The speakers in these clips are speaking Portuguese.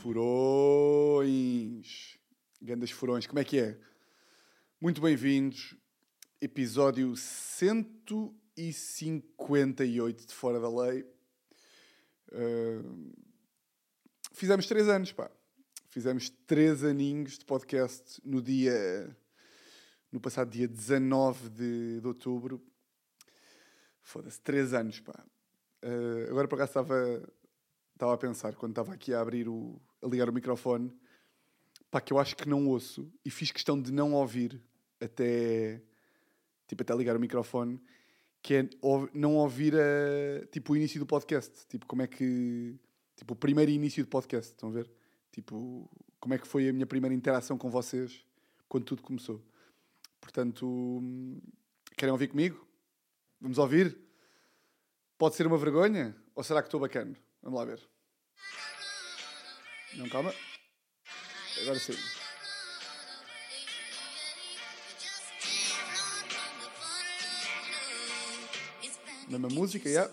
Furões. Grandes furões. Como é que é? Muito bem-vindos. Episódio 158 de Fora da Lei. Uh, fizemos três anos, pá. Fizemos três aninhos de podcast no dia... No passado dia 19 de, de outubro. Foda-se, três anos, pá. Uh, agora, por acaso, estava, estava a pensar, quando estava aqui a abrir o... a ligar o microfone, pá, que eu acho que não ouço. E fiz questão de não ouvir até... Tipo, até ligar o microfone. Que é não ouvir a, tipo, o início do podcast. Tipo, como é que... Tipo, o primeiro início do podcast, estão a ver? Tipo, como é que foi a minha primeira interação com vocês quando tudo começou. Portanto, hum, querem ouvir comigo? Vamos ouvir? Pode ser uma vergonha? Ou será que estou bacana? Vamos lá ver. Não, calma. Agora sim. Mesma música, já.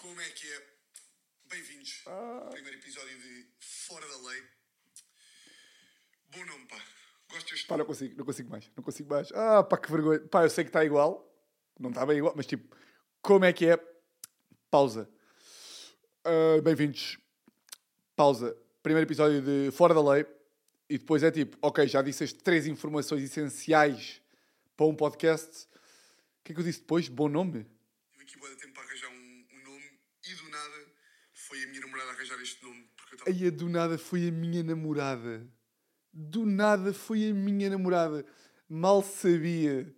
Como é que é? Bem-vindos. Primeiro episódio de Fora da Lei. Bom nome, pá. Gosto deste Pá, não consigo, não consigo mais. Não consigo mais. Ah, pá, que vergonha. Pá, eu sei que está igual. Não está bem igual, mas tipo, como é que é? Pausa. Ah, Bem-vindos. Pausa. Primeiro episódio de Fora da Lei. E depois é tipo, ok, já disse as três informações essenciais para um podcast. O que é que eu disse depois? Bom nome? Tive aqui boa tempo para arranjar um, um nome e do nada foi a minha namorada a arranjar este nome. Porque eu estava. Aí do nada foi a minha namorada. Do nada foi a minha namorada. Mal sabia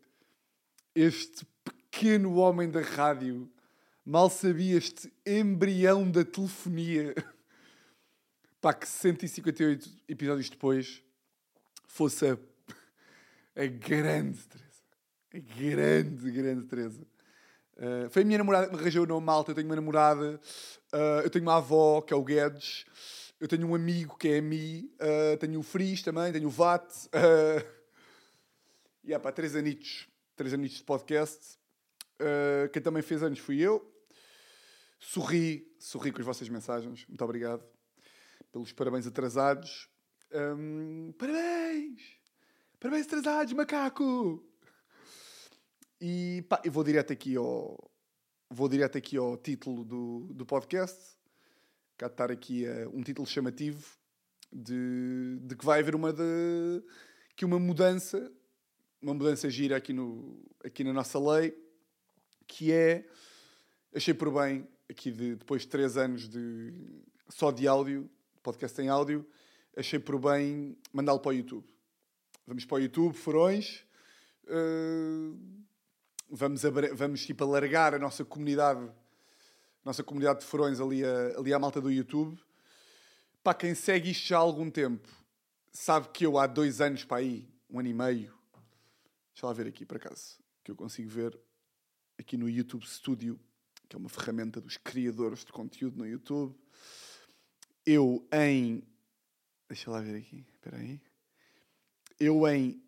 este pequeno homem da rádio. Mal sabia este embrião da telefonia. Pá, que 158 episódios depois fosse a, a grande Teresa. A grande, grande Teresa. Uh, foi a minha namorada que me arranjou o nome malta. Eu tenho uma namorada, uh, eu tenho uma avó, que é o Guedes, eu tenho um amigo, que é a Mi, uh, tenho o Fris também, tenho o VAT. Uh, e há pá, três anitos, três anitos de podcast. Uh, quem também fez anos fui eu. Sorri, sorri com as vossas mensagens. Muito obrigado pelos parabéns atrasados. Um, parabéns! Parabéns atrasados, macaco! E pá, eu vou direto aqui ao, vou direto aqui ao título do, do podcast. Cá estar aqui eh, um título chamativo de, de que vai haver uma, de, que uma mudança, uma mudança gira aqui, no, aqui na nossa lei, que é, achei por bem, aqui de, depois de três anos de, só de áudio, podcast em áudio, achei por bem mandá-lo para o YouTube. Vamos para o YouTube, furões. eh, vamos, vamos tipo, alargar a nossa comunidade, nossa comunidade de furões ali, a, ali à malta do YouTube. Para quem segue isto já há algum tempo, sabe que eu há dois anos para aí, um ano e meio, deixa lá ver aqui por acaso, que eu consigo ver aqui no YouTube Studio, que é uma ferramenta dos criadores de conteúdo no YouTube. Eu em. Deixa lá ver aqui, espera aí. Eu em.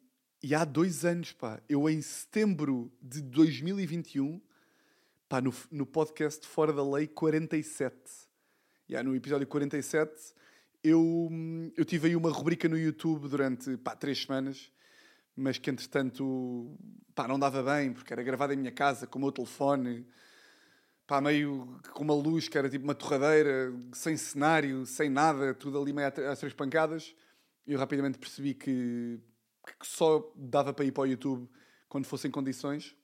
E há dois anos, pá. Eu em setembro de 2021, pá, no, no podcast Fora da Lei 47. Já no episódio 47, eu, hum, eu tive aí uma rubrica no YouTube durante, pá, três semanas, mas que entretanto, pá, não dava bem, porque era gravado em minha casa com o meu telefone, pá, meio com uma luz que era tipo uma torradeira, sem cenário, sem nada, tudo ali meio às três pancadas. E eu rapidamente percebi que, que só dava para ir para o YouTube quando fossem condições.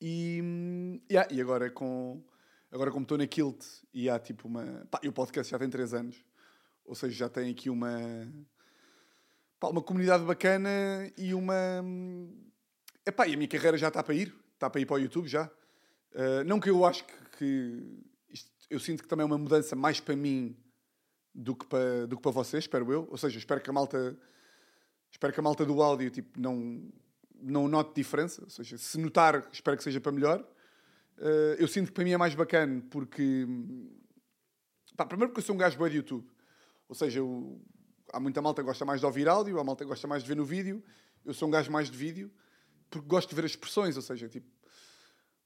E, yeah, e agora com agora como estou na Kilt e há tipo uma. Pá, e o podcast já tem 3 anos, ou seja, já tem aqui uma. Pá, uma comunidade bacana e uma. hum, Epá, e a minha carreira já está para ir, está para ir para o YouTube já. Uh, não que eu acho que, que isto- eu sinto que também é uma mudança mais para mim do que para, do que para vocês, espero eu. Ou seja, espero que a malta espero que a malta do áudio tipo, não, não note diferença. Ou seja, se notar, espero que seja para melhor. Uh, eu sinto que para mim é mais bacana porque pá, primeiro porque eu sou um gajo bom de YouTube. Ou seja, eu- há muita malta que gosta mais de ouvir áudio, há malta que gosta mais de ver no vídeo. Eu sou um gajo mais de vídeo porque gosto de ver as expressões, ou seja, tipo,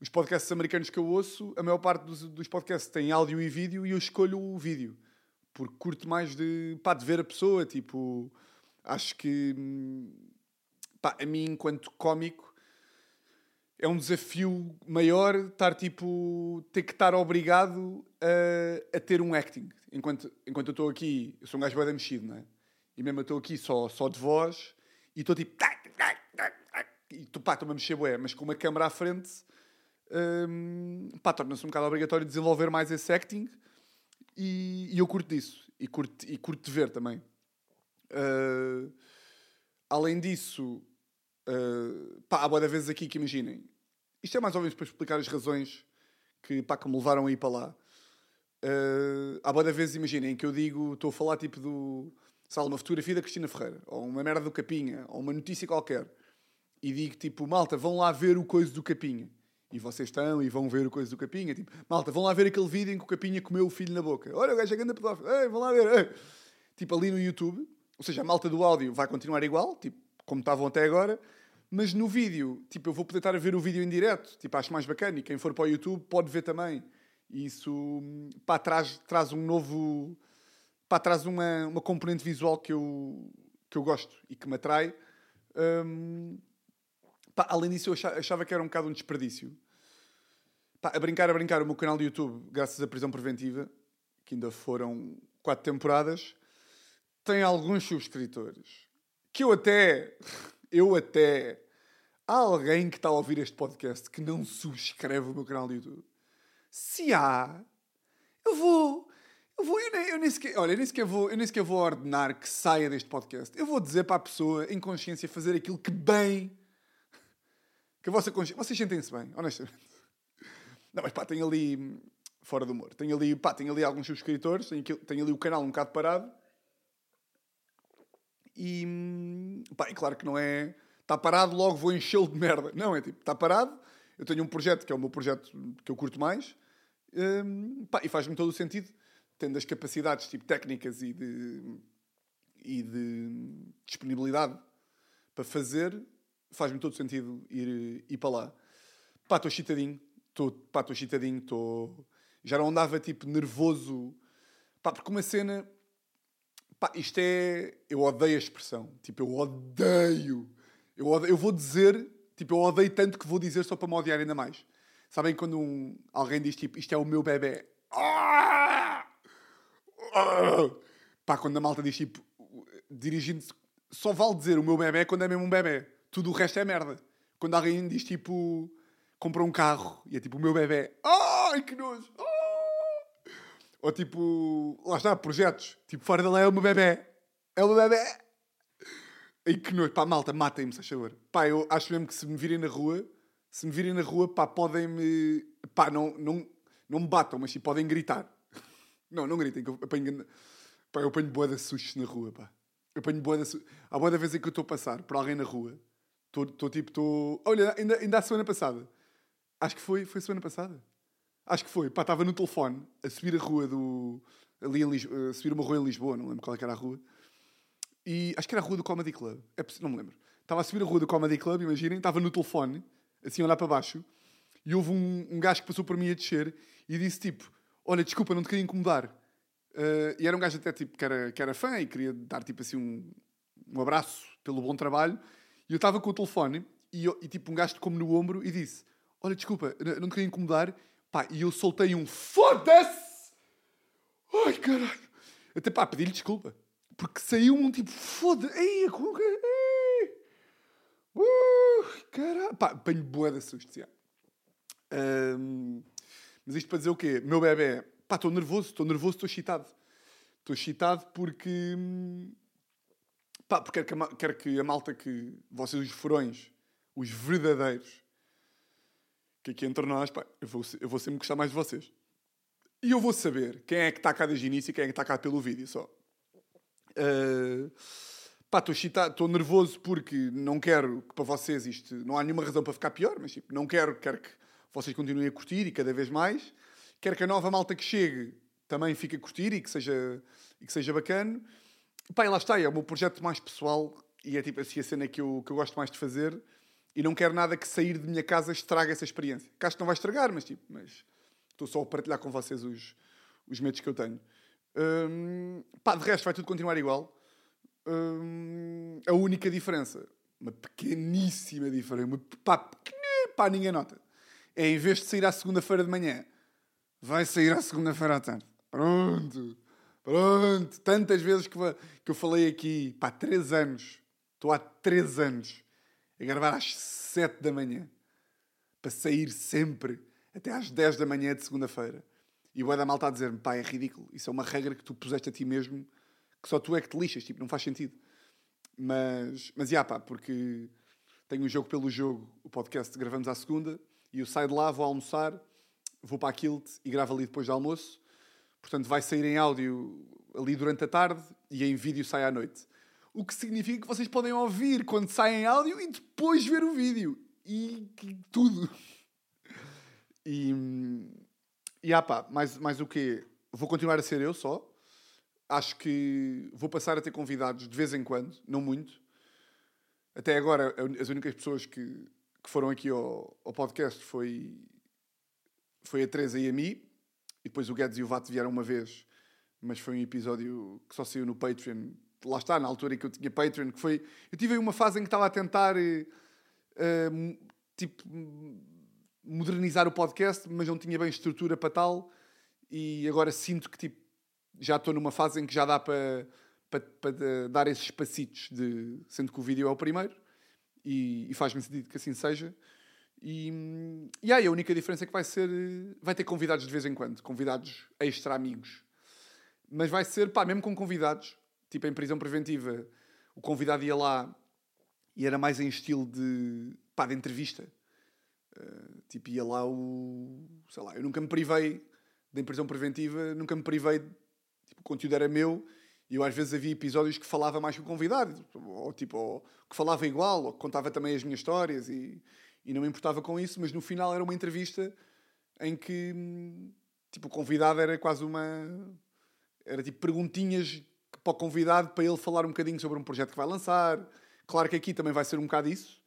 os podcasts americanos que eu ouço, a maior parte dos, dos podcasts tem áudio e vídeo e eu escolho o vídeo. Porque curto mais de, pá, de ver a pessoa, tipo... Acho que, hum, pá, a mim, enquanto cómico, é um desafio maior estar, tipo... Ter que estar obrigado a, a ter um acting. Enquanto, enquanto eu estou aqui, eu sou um gajo bem mexido, não é? E mesmo eu estou aqui só, só de voz e estou tipo... E tu, pá, estou-me a mexer bué, mas com uma câmera à frente hum, pá, torna-se um bocado obrigatório desenvolver mais esse acting e, e eu curto disso e curto, e curto de ver também. Uh, além disso, uh, pá, há boa vezes aqui que imaginem, isto é mais ou menos para explicar as razões que, pá, que me levaram a ir para lá. Uh, há boa vezes, imaginem, que eu digo, estou a falar tipo do, sabe, uma fotografia da Cristina Ferreira, ou uma merda do Capinha, ou uma notícia qualquer e digo tipo, malta, vão lá ver o coisa do Capinha. E vocês estão e vão ver o coisa do Capinha. Tipo, malta, vão lá ver aquele vídeo em que o Capinha comeu o filho na boca. Olha, o gajo é grande pedófilo. Ei, vão lá ver. Ei. Tipo, ali no YouTube. Ou seja, a malta do áudio vai continuar igual, tipo, como estavam até agora. Mas no vídeo, tipo, eu vou poder estar a ver o vídeo em direto. Tipo, acho mais bacana. E quem for para o YouTube pode ver também. E isso, pá, traz, traz um novo... Pá, traz uma, uma componente visual que eu, que eu gosto e que me atrai. Um, Pá, além disso, eu achava que era um bocado um desperdício. Pá, a brincar, a brincar, o meu canal de YouTube, graças à prisão preventiva, que ainda foram quatro temporadas, tem alguns subscritores. Que eu até, eu até, há alguém que está a ouvir este podcast que não subscreve o meu canal de YouTube. Se há, eu vou, eu vou, eu nem, eu nem sequer, olha, eu nem sequer vou, eu nem sequer vou ordenar que saia deste podcast. Eu vou dizer para a pessoa, em consciência, fazer aquilo que bem que a vossa consciência. Vocês sentem-se bem, honestamente. Não, mas pá, tem ali. Fora do humor. Tem ali, pá, tem ali alguns subscritores. Tem, tem ali o canal um bocado parado. E. Pá, e claro que não é. Está parado, logo vou enchê-lo de merda. Não, é tipo, está parado. Eu tenho um projeto que é o meu projeto que eu curto mais. Um, pá, e faz-me todo o sentido. Tendo as capacidades tipo, técnicas e de, e de disponibilidade para fazer, faz-me todo sentido ir, ir para lá. Pá, estou chitadinho. Pá, estou chitadinho. Tô... Já não andava, tipo, nervoso. Pá, porque uma cena... Pá, isto é... Eu odeio a expressão. Tipo, eu odeio. Eu, odeio... eu vou dizer... Tipo, eu odeio tanto que vou dizer só para me odiar ainda mais. Sabem quando um... alguém diz, tipo, isto é o meu bebê. Ah! Ah! Pá, quando a malta diz, tipo, dirigindo-se... Só vale dizer o meu bebê quando é mesmo um bebê. Tudo o resto é merda. Quando alguém diz tipo, compra um carro e é tipo o meu bebê, ai que nojo, oh! Ou tipo, lá está, projetos, tipo, fora lei é o meu bebê, é o meu bebê. Ai que nojo, pá, malta, matem-me, se favor. Pá, eu acho mesmo que se me virem na rua, se me virem na rua, pá, podem-me, pá, não, não, não me batam, mas sim, podem gritar. Não, não gritem, que eu apanho, pá, eu apanho boa de sustos na rua, pá. Eu apanho boa de Há boa da vez em que eu estou a passar por alguém na rua Estou tipo, estou. Olha, ainda, ainda a semana passada. Acho que foi, foi semana passada. Acho que foi. Pá, estava no telefone a subir a rua do. Ali em Lisboa, a subir uma rua em Lisboa, não lembro qual é era a rua. E acho que era a rua do Comedy Club. É, não me lembro. Estava a subir a rua do Comedy Club, imaginem, estava no telefone, assim a olhar para baixo, e houve um, um gajo que passou por mim a descer e disse tipo: Olha, desculpa, não te queria incomodar. Uh, e era um gajo até tipo que era, que era fã e queria dar tipo assim um, um abraço pelo bom trabalho. E eu estava com o telefone e, e tipo um gajo como no ombro e disse: Olha, desculpa, não te queria incomodar. Pá, e eu soltei um foda-se! Ai, caralho! Até pá, pedi-lhe desculpa. Porque saiu um tipo, foda-se! Ei, ei! Uh, caralho! Pá, apanho de susto, já. Um, mas isto para dizer o quê? Meu bebê, pá, estou nervoso, estou nervoso, estou excitado. Estou excitado porque Pá, porque quero que, a, quero que a malta que. Vocês, os furões, os verdadeiros, que aqui entre nós, pá, eu vou, eu vou sempre gostar mais de vocês. E eu vou saber quem é que está cá desde o início e quem é que está cá pelo vídeo só. Uh, pá, estou nervoso porque não quero que para vocês isto. Não há nenhuma razão para ficar pior, mas tipo, não quero, quero que vocês continuem a curtir e cada vez mais. Quero que a nova malta que chegue também fique a curtir e que seja, e que seja bacana. Pá, lá está, é o meu projeto mais pessoal e é tipo assim a cena que eu, que eu gosto mais de fazer. E não quero nada que sair de minha casa estrague essa experiência. Que não vai estragar, mas tipo, mas estou só a partilhar com vocês os, os medos que eu tenho. Hum, pá, de resto vai tudo continuar igual. Hum, a única diferença, uma pequeníssima diferença, uma, pá, pequenina, pá, ninguém nota, é em vez de sair à segunda-feira de manhã, vai sair à segunda-feira à tarde. Pronto, pronto. Tantas vezes que, que eu falei aqui, pá, três anos, estou há três anos a gravar às sete da manhã, para sair sempre até às dez da manhã de segunda-feira. E o Eda Mal está a dizer-me, pá, é ridículo. Isso é uma regra que tu puseste a ti mesmo, que só tu é que te lixas, tipo, não faz sentido. Mas, mas, já, pá, porque tenho um jogo pelo jogo, o podcast gravamos à segunda, e eu saio de lá, vou almoçar, vou para a Kilt e gravo ali depois do almoço. Portanto, vai sair em áudio ali durante a tarde e em vídeo sai à noite. O que significa que vocês podem ouvir quando sai em áudio e depois ver o vídeo. E, tudo. E, e ah pá, mais, mais o quê? Vou continuar a ser eu só. Acho que vou passar a ter convidados de vez em quando, não muito. Até agora, as únicas pessoas que, que foram aqui ao, ao podcast foi, foi a Teresa e a Mi. E depois o Guedes e o Vato vieram uma vez, mas foi um episódio que só saiu no Patreon. Lá está, na altura em que eu tinha Patreon, que foi... Eu tive aí uma fase em que estava a tentar, uh, tipo modernizar o podcast, mas não tinha bem estrutura para tal. E agora sinto que tipo, já estou numa fase em que já dá para, para, para dar esses passitos, de, sendo que o vídeo é o primeiro, e, e faz-me sentido que assim seja. E, e aí a única diferença é que vai ser. Vai ter convidados de vez em quando, convidados extra amigos. Mas vai ser, pá, mesmo com convidados, tipo em prisão preventiva, o convidado ia lá e era mais em estilo de, pá, de entrevista. Uh, tipo, ia lá o. Sei lá, eu nunca me privei da prisão preventiva, nunca me privei. Tipo, o conteúdo era meu e eu às vezes havia episódios que falava mais que o convidado, ou tipo, ou, que falava igual, ou que contava também as minhas histórias e, e não me importava com isso, mas no final era uma entrevista em que tipo, o convidado era quase uma. Era tipo perguntinhas para o convidado para ele falar um bocadinho sobre um projeto que vai lançar. Claro que aqui também vai ser um bocado isso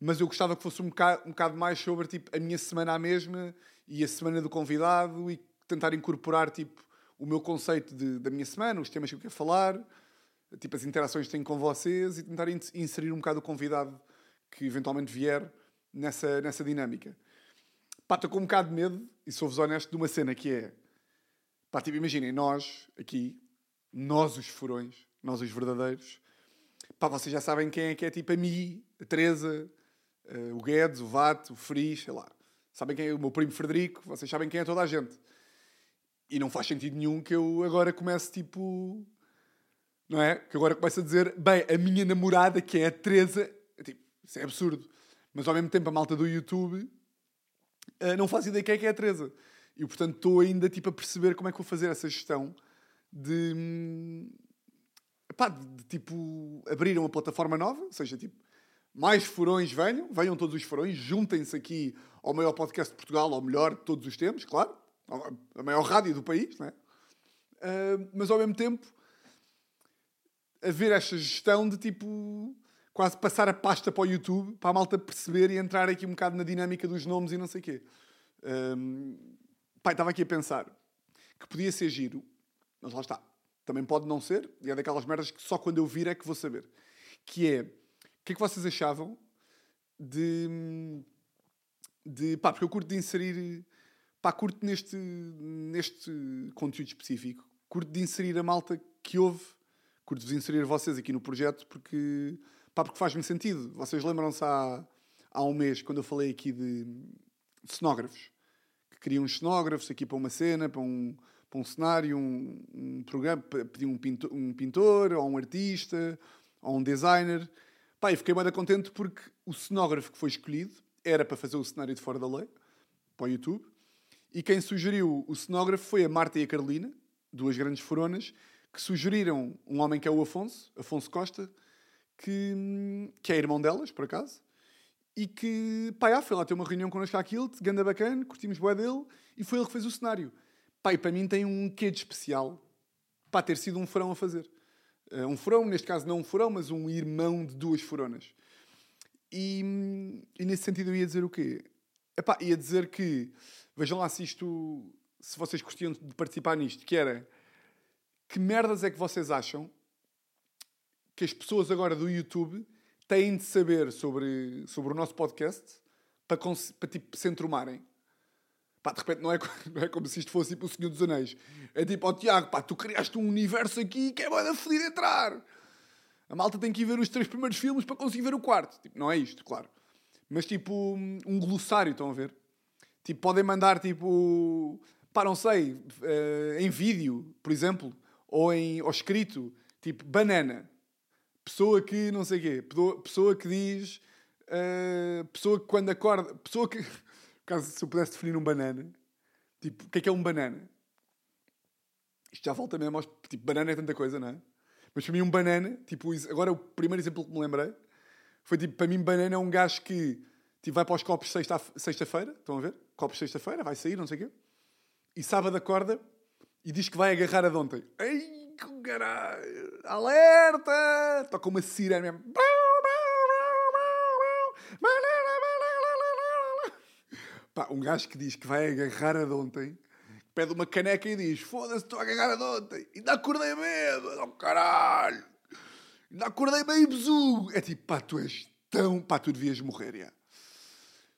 mas eu gostava que fosse um bocado, um bocado mais sobre tipo, a minha semana à mesma e a semana do convidado e tentar incorporar tipo, o meu conceito de, da minha semana, os temas que eu quero falar, tipo, as interações que tenho com vocês e tentar inserir um bocado o convidado que eventualmente vier nessa, nessa dinâmica. Pá, estou com um bocado de medo, e sou-vos honesto, de uma cena que é... Pá, tipo, imaginem, nós aqui, nós os furões, nós os verdadeiros, pá, vocês já sabem quem é que é tipo a mim, a Teresa, uh, o Guedes, o Vato, o Fris, sei lá. Sabem quem é o meu primo Frederico, vocês sabem quem é toda a gente. E não faz sentido nenhum que eu agora comece tipo. Não é? Que agora comece a dizer, bem, a minha namorada, que é a Teresa. Tipo, isso é absurdo. Mas ao mesmo tempo a malta do YouTube uh, não faz ideia quem é que é a Teresa. E portanto estou ainda tipo, a perceber como é que vou fazer essa gestão de. Epá, de, de tipo abrir uma plataforma nova, ou seja, tipo, mais furões venham, venham todos os furões, juntem-se aqui ao maior podcast de Portugal, ao melhor de todos os tempos, claro, a maior rádio do país, não é? Uh, mas ao mesmo tempo, haver esta gestão de tipo quase passar a pasta para o YouTube para a malta perceber e entrar aqui um bocado na dinâmica dos nomes e não sei o quê. Um, pai, estava aqui a pensar que podia ser giro, mas lá está. Também pode não ser, e é daquelas merdas que só quando eu vir é que vou saber. Que é que é que vocês achavam de. de pá, porque eu curto de inserir. pá, curto neste, neste conteúdo específico, curto de inserir a malta que houve, curto de inserir vocês aqui no projeto, porque. pá, porque faz-me sentido. Vocês lembram-se há, há um mês, quando eu falei aqui de, de cenógrafos, que queriam cenógrafos aqui para uma cena, para um, para um cenário, um, um programa, pediam um pintor, um pintor, ou um artista, ou um designer. Pá, e fiquei bem contente porque o cenógrafo que foi escolhido era para fazer o cenário de Fora da Lei, para o YouTube. E quem sugeriu o cenógrafo foi a Marta e a Carolina, duas grandes foronas, que sugeriram um homem que é o Afonso, Afonso Costa, que, que é irmão delas, por acaso, e que, pá, já, foi lá ter uma reunião connosco àquilo, de ganda bacana, curtimos boé dele, e foi ele que fez o cenário. E para mim tem um quê de especial para ter sido um furão a fazer. Uh, um furão, neste caso não um furão, mas um irmão de duas furonas. E, e nesse sentido eu ia dizer o quê? Epá, ia dizer que, vejam lá se isto, se vocês curtiam de participar nisto, que era, que merdas é que vocês acham que as pessoas agora do YouTube têm de saber sobre, sobre o nosso podcast para, para tipo, se entrumarem? Pá, de repente não é, não é como se isto fosse tipo o Senhor dos Anéis. É tipo, ó Tiago, pá, tu criaste um universo aqui que é bada feliz entrar. A malta tem que ir ver os três primeiros filmes para conseguir ver o quarto. Tipo, não é isto, claro. Mas tipo, um glossário, estão a ver? Tipo, podem mandar tipo, pá, não sei, eh, em vídeo, por exemplo, ou, em, ou escrito, tipo, banana. Pessoa que não sei o quê. Pessoa que diz. eh, pessoa que quando acorda. Pessoa que. Caso se eu pudesse definir um banana. Tipo, o que é que é um banana? Isto já volta mesmo aos. Tipo, banana é tanta coisa, não é? Mas para mim, um banana. Tipo, agora o primeiro exemplo que me lembrei. Foi tipo, para mim, banana é um gajo que tipo, vai para os copos sexta- sexta-feira. estão a ver? Copos sexta-feira, vai sair, não sei o quê. E sábado acorda e diz que vai agarrar a de ontem. Ai, que caralho! Alerta! Toca uma sirene mesmo. Pá, um gajo que diz que vai agarrar a de ontem, pede uma caneca e diz: Foda-se, estou a agarrar a de ontem. Ainda acordei medo, oh caralho. Ainda acordei meio besugo. É tipo, pá, tu és tão. Pá, tu devias morrer, já.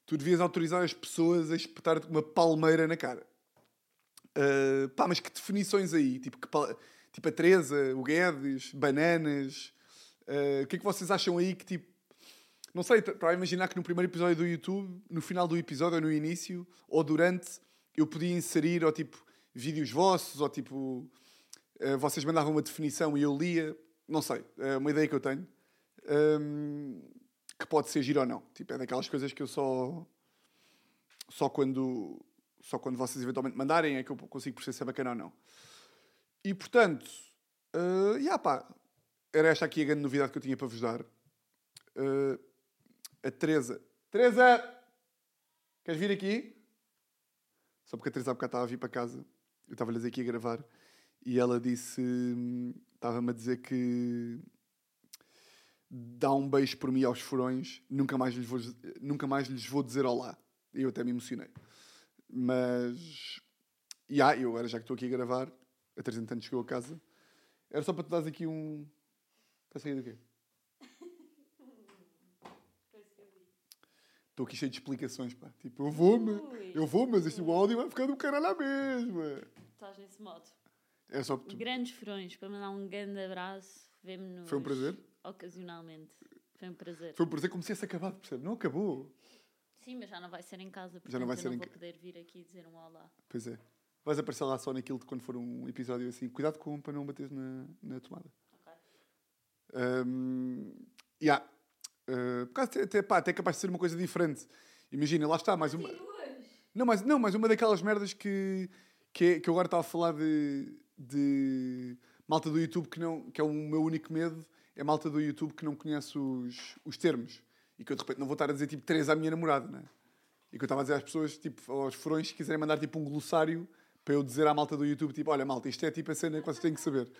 Tu devias autorizar as pessoas a espetar-te uma palmeira na cara. Uh, pá, mas que definições aí? Tipo, que pal- tipo a Teresa, o Guedes, bananas. Uh, o que é que vocês acham aí que tipo. Não sei, estava a imaginar que no primeiro episódio do YouTube, no final do episódio, ou no início, ou durante, eu podia inserir, ou tipo, vídeos vossos, ou tipo, uh, vocês mandavam uma definição e eu lia. Não sei, é uma ideia que eu tenho. Um, que pode ser giro ou não. Tipo, é daquelas coisas que eu só. Só quando. Só quando vocês eventualmente mandarem é que eu consigo perceber se é bacana ou não. E portanto. Uh, yeah, pá, era esta aqui a grande novidade que eu tinha para vos dar. Uh, a Teresa. Teresa! Queres vir aqui? Só porque a Teresa há bocado estava a vir para casa. Eu estava-lhes aqui a gravar. E ela disse. hum, Estava-me a dizer que. Dá um beijo por mim aos furões. Nunca mais lhes vou, nunca mais lhes vou dizer olá. Eu até me emocionei. Mas. E ah, eu agora já que estou aqui a gravar. A Teresa entanto chegou a casa. Era só para te dares aqui um. Está a sair do quê? Estou aqui cheio de explicações, pá. Tipo, eu vou-me, Ui. eu vou, mas este áudio vai ficar do caralho à mesma. Estás nesse modo. É só porque tu... Grandes furões, para mandar um grande abraço. Vemo-nos. Foi um prazer. Ocasionalmente. Foi um prazer. Foi por dizer como se tivesse acabado, percebe? Não acabou. Sim, mas já não vai ser em casa, portanto Já não vai eu ser não em vou poder vir aqui dizer um olá. Pois é. Vais aparecer lá só naquilo de quando for um episódio assim. Cuidado com para não bateres na, na tomada. Ok. Um, yeah. Uh, por causa até, até, pá, até é capaz de ser uma coisa diferente. Imagina, lá está, mais uma. Não, mas, não, mas uma daquelas merdas que, que, é- que eu agora estava a falar de, de malta do YouTube que, não, que é o meu único medo, é malta do YouTube que não conhece os, os termos. E que eu de repente não vou estar a dizer tipo três à minha namorada, né? E que eu estava a dizer às pessoas, tipo, aos furões, se quiserem mandar tipo um glossário para eu dizer à malta do YouTube, tipo, olha malta, isto é tipo a cena que vocês têm que saber.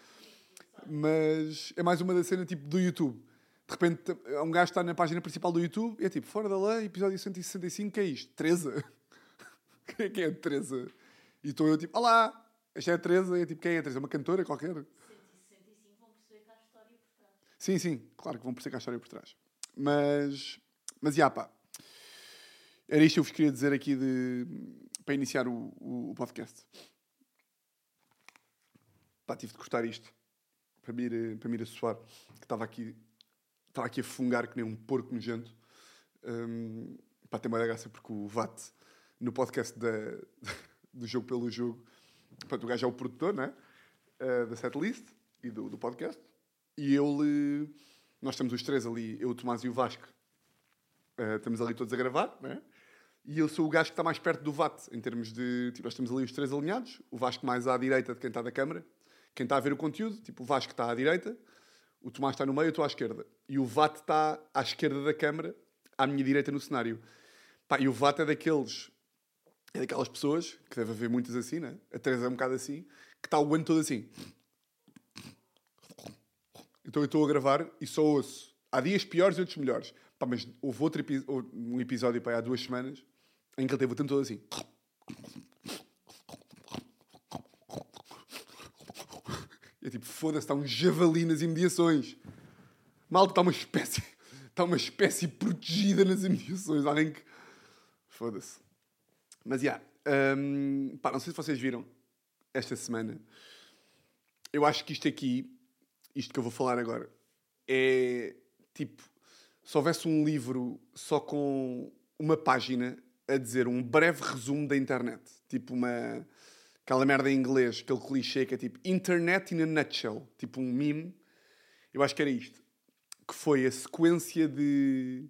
Mas é mais uma da cena tipo do YouTube. De repente, há um gajo que está na página principal do YouTube e é tipo, fora da lei, episódio 165, que é isto? Teresa? Quem é que é a Teresa? E estou eu tipo, olá, esta é a Teresa. E é tipo, quem é a Teresa? Uma cantora qualquer? 165 vão perceber que há história por trás. Sim, sim, claro que vão perceber que há história por trás. Mas, mas, já pá, era isto que eu vos queria dizer aqui de, para iniciar o, o, o podcast. Pá, tive de cortar isto para me ir, para me ir a suar, que estava aqui, estava aqui a fungar que nem um porco nojento. Um, pá, tem uma graça porque o VAT, no podcast da, do Jogo pelo Jogo, portanto, o gajo é o produtor, né? Uh, da setlist e do, do podcast. E ele, nós estamos os três ali, eu, o Tomás e o Vasco, Uh, estamos ali todos a gravar, né? E eu sou o gajo que está mais perto do VAT, em termos de. Tipo, nós estamos ali os três alinhados, o Vasco mais à direita de quem está da câmara, quem está a ver o conteúdo, tipo, o Vasco está à direita, o Tomás está no meio, eu estou à esquerda. E o VAT está à esquerda da câmara, à minha direita no cenário. Pá, e o VAT é daqueles. É daquelas pessoas, que deve haver muitas assim, né? A Teresa é um bocado assim, que está o ano todo assim. Então eu estou a gravar e só ouço Há dias piores e outros melhores. Pá, mas houve outro epi- um episódio pá, há duas semanas em que ele teve o tempo todo assim. É tipo, foda-se, está um javali nas imediações. Malta, está uma espécie. Está uma espécie protegida nas imediações. Alguém que. Foda-se. Mas, já. hum, pá, não sei se vocês viram esta semana. Eu acho que isto aqui, isto que eu vou falar agora, é tipo. Se houvesse um livro só com uma página a dizer um breve resumo da internet. Tipo uma. Aquela merda em inglês, aquele clichê que é tipo Internet in a nutshell. Tipo um meme. Eu acho que era isto. Que foi a sequência de,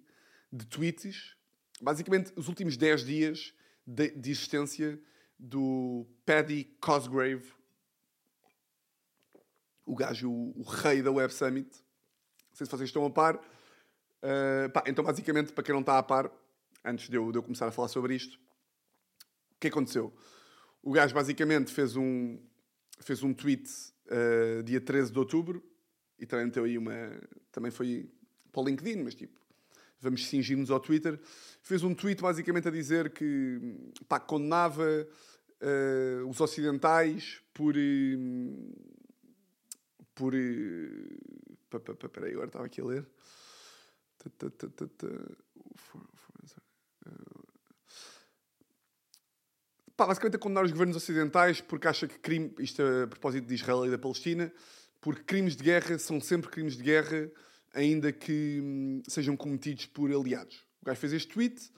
de tweets. Basicamente, os últimos 10 dias de, de existência do Paddy Cosgrave. O gajo, o, rei da Web Summit. Não sei se vocês estão a par. Uh, pá, então, basicamente, para quem não está a par, antes de eu, de eu começar a falar sobre isto, o que aconteceu? O gajo basicamente fez um, fez um tweet uh, dia 13 de outubro e também meteu aí uma. Também foi para o LinkedIn, mas tipo, vamos cingir-nos ao Twitter. Fez um tweet basicamente a dizer que pá, condenava uh, os ocidentais por. Uh, por. Espera aí, agora estava aqui a ler. Pá, basicamente a condenar os governos ocidentais porque acha que crime, isto a propósito de Israel e da Palestina, porque crimes de guerra são sempre crimes de guerra, ainda que hum, sejam cometidos por aliados. O gajo fez este tweet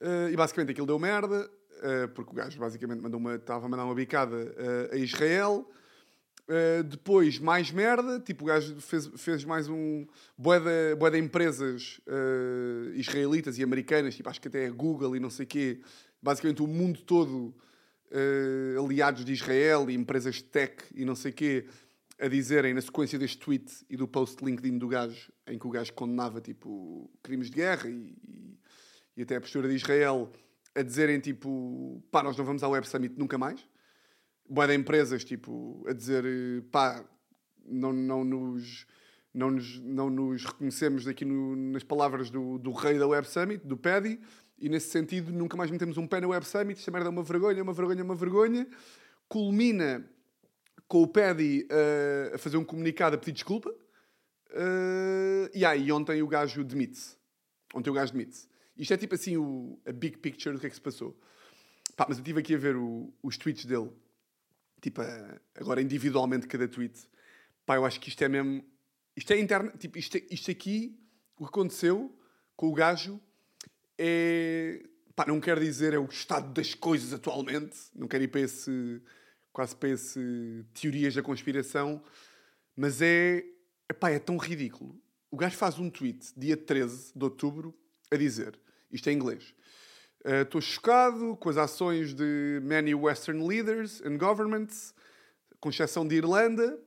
uh, e basicamente aquilo deu merda, uh, porque o gajo basicamente mandou uma, estava a mandar uma bicada uh, a Israel. depois, mais merda, tipo, o gajo fez, fez mais um boé de, empresas israelitas e americanas, tipo, acho que até a Google e não sei o quê, basicamente o mundo todo, uh, aliados de Israel e empresas tech e não sei quê, a dizerem na sequência deste tweet e do post LinkedIn do gajo, em que o gajo condenava tipo crimes de guerra e, e, e até a postura de Israel, a dizerem tipo pá, nós não vamos ao Web Summit nunca mais. Boa de empresas tipo a dizer pá, não, não nos. Não nos, não nos reconhecemos aqui no, nas palavras do, do rei da Web Summit, do Paddy, e nesse sentido nunca mais metemos um pé na Web Summit, esta merda é uma vergonha, uma vergonha, uma vergonha. Culmina com o Paddy uh, a fazer um comunicado a pedir desculpa. Uh, e aí, ontem o gajo demite-se. Ontem o gajo demite-se. Isto é tipo assim o, a big picture do que é que se passou. Pá, mas eu estive aqui a ver o, os tweets dele. Tipo, uh, agora individualmente cada tweet. Pá, eu acho que isto é mesmo... Isto é interno... Tipo, isto, é, isto aqui, o que aconteceu com o gajo é. Pá, não quero dizer é o estado das coisas atualmente, não quero ir para esse. quase para esse teorias da conspiração, mas é. Epá, é tão ridículo. O gajo faz um tweet, dia 13 de outubro, a dizer: isto é em inglês. Estou uh, chocado com as ações de many Western leaders and governments, com exceção de Irlanda,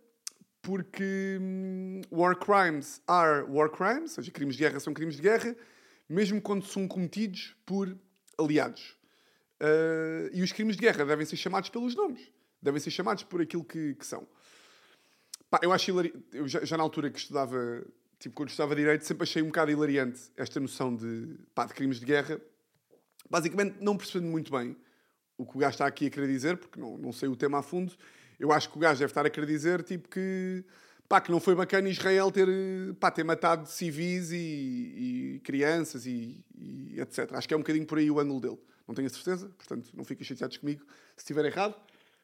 porque hum, war crimes are war crimes, ou seja, crimes de guerra são crimes de guerra, mesmo quando são cometidos por aliados. Uh, e os crimes de guerra devem ser chamados pelos nomes, devem ser chamados por aquilo que, que são. Pá, eu acho hilari... eu já, já, na altura que estudava, tipo, quando estudava direito, sempre achei um bocado hilariante esta noção de, pá, de crimes de guerra. Basicamente, não percebendo muito bem o que o gajo está aqui a querer dizer, porque não, não sei o tema a fundo. Eu acho que o gajo deve estar a querer dizer, tipo, que pá, que não foi bacana Israel ter, pá, ter matado civis e, e crianças e, e, etc. Acho que é um bocadinho por aí o ângulo dele. Não tenho a certeza, portanto não fiquem chateados comigo se estiver errado.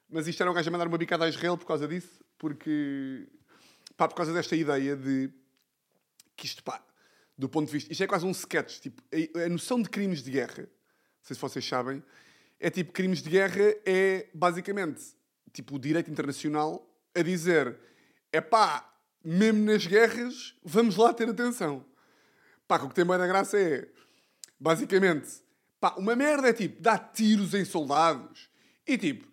Mas isto era um gajo a mandar uma bicada a Israel por causa disso, porque, pá, por causa desta ideia de que isto, pá, do ponto de vista. Isto é quase um sketch. Tipo, a, a noção de crimes de guerra, não sei se vocês sabem, é tipo, crimes de guerra é basicamente tipo o direito internacional a dizer é pá, mesmo nas guerras, vamos lá ter atenção. Pá, o que tem bem na graça é, basicamente, pá, uma merda é tipo, dá tiros em soldados. E tipo,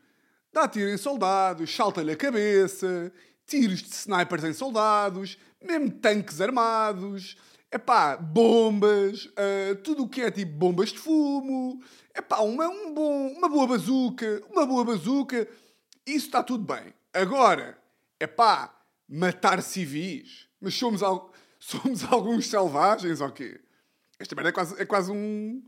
dá tiro em soldados, salta-lhe a cabeça, tiros de snipers em soldados, mesmo tanques armados, é pá, bombas, uh, tudo o que é tipo bombas de fumo, é pá, uma, um bom, uma boa bazuca, uma boa bazuca, isso está tudo bem. Agora, é pá, matar civis. Mas somos, Somos alguns selvagens ou quê? Esta merda é quase, é quase um.